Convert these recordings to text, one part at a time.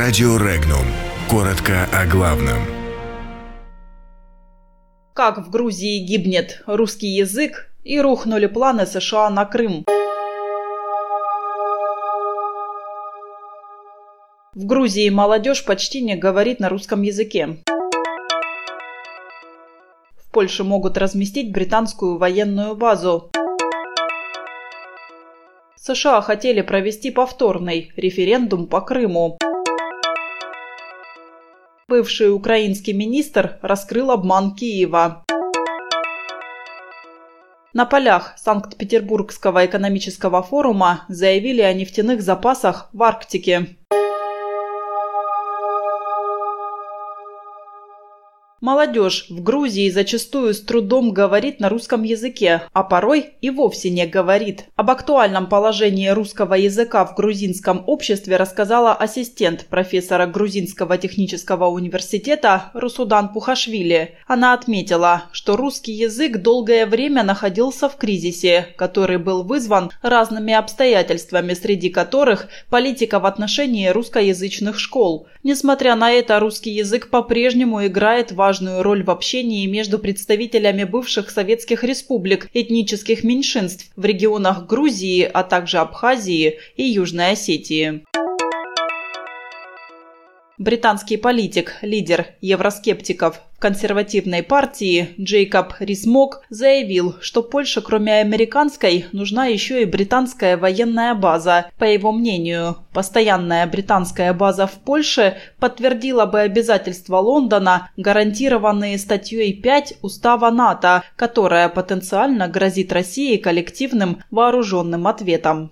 Радио Регнум. Коротко о главном. Как в Грузии гибнет русский язык и рухнули планы США на Крым. В Грузии молодежь почти не говорит на русском языке. В Польше могут разместить британскую военную базу. США хотели провести повторный референдум по Крыму. Бывший украинский министр раскрыл обман Киева. На полях Санкт-Петербургского экономического форума заявили о нефтяных запасах в Арктике. Молодежь в Грузии зачастую с трудом говорит на русском языке, а порой и вовсе не говорит. Об актуальном положении русского языка в грузинском обществе рассказала ассистент профессора Грузинского технического университета Русудан Пухашвили. Она отметила, что русский язык долгое время находился в кризисе, который был вызван разными обстоятельствами, среди которых политика в отношении русскоязычных школ. Несмотря на это, русский язык по-прежнему играет важную важную роль в общении между представителями бывших советских республик, этнических меньшинств в регионах Грузии, а также Абхазии и Южной Осетии. Британский политик, лидер евроскептиков в консервативной партии Джейкоб Рисмок заявил, что Польше, кроме американской, нужна еще и британская военная база. По его мнению, постоянная британская база в Польше подтвердила бы обязательства Лондона, гарантированные статьей 5 Устава НАТО, которая потенциально грозит России коллективным вооруженным ответом.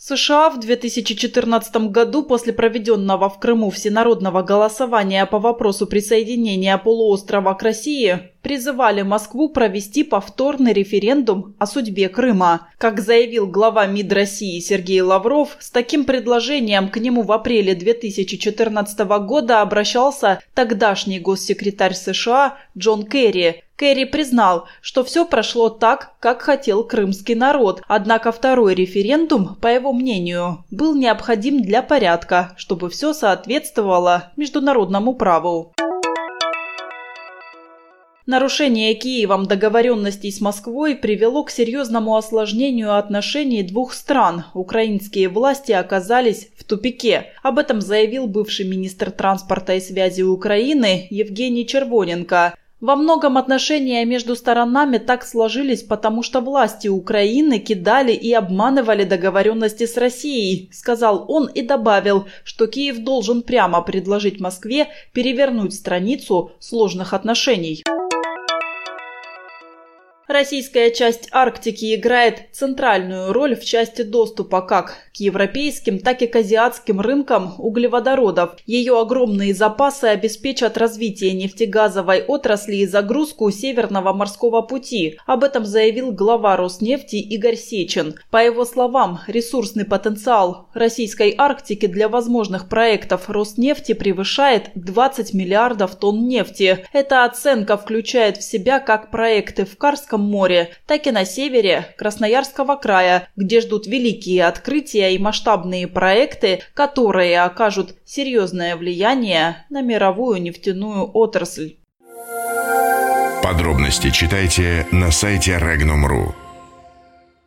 США в 2014 году после проведенного в Крыму всенародного голосования по вопросу присоединения полуострова к России призывали Москву провести повторный референдум о судьбе Крыма. Как заявил глава МИД России Сергей Лавров, с таким предложением к нему в апреле 2014 года обращался тогдашний госсекретарь США Джон Керри, Керри признал, что все прошло так, как хотел крымский народ, однако второй референдум, по его мнению, был необходим для порядка, чтобы все соответствовало международному праву. Нарушение Киевом договоренностей с Москвой привело к серьезному осложнению отношений двух стран. Украинские власти оказались в тупике. Об этом заявил бывший министр транспорта и связи Украины Евгений Червоненко. Во многом отношения между сторонами так сложились, потому что власти Украины кидали и обманывали договоренности с Россией, сказал он и добавил, что Киев должен прямо предложить Москве перевернуть страницу сложных отношений. Российская часть Арктики играет центральную роль в части доступа как к европейским, так и к азиатским рынкам углеводородов. Ее огромные запасы обеспечат развитие нефтегазовой отрасли и загрузку Северного морского пути. Об этом заявил глава Роснефти Игорь Сечин. По его словам, ресурсный потенциал российской Арктики для возможных проектов Роснефти превышает 20 миллиардов тонн нефти. Эта оценка включает в себя как проекты в Карском Черноморском море, так и на севере Красноярского края, где ждут великие открытия и масштабные проекты, которые окажут серьезное влияние на мировую нефтяную отрасль. Подробности читайте на сайте Regnum.ru.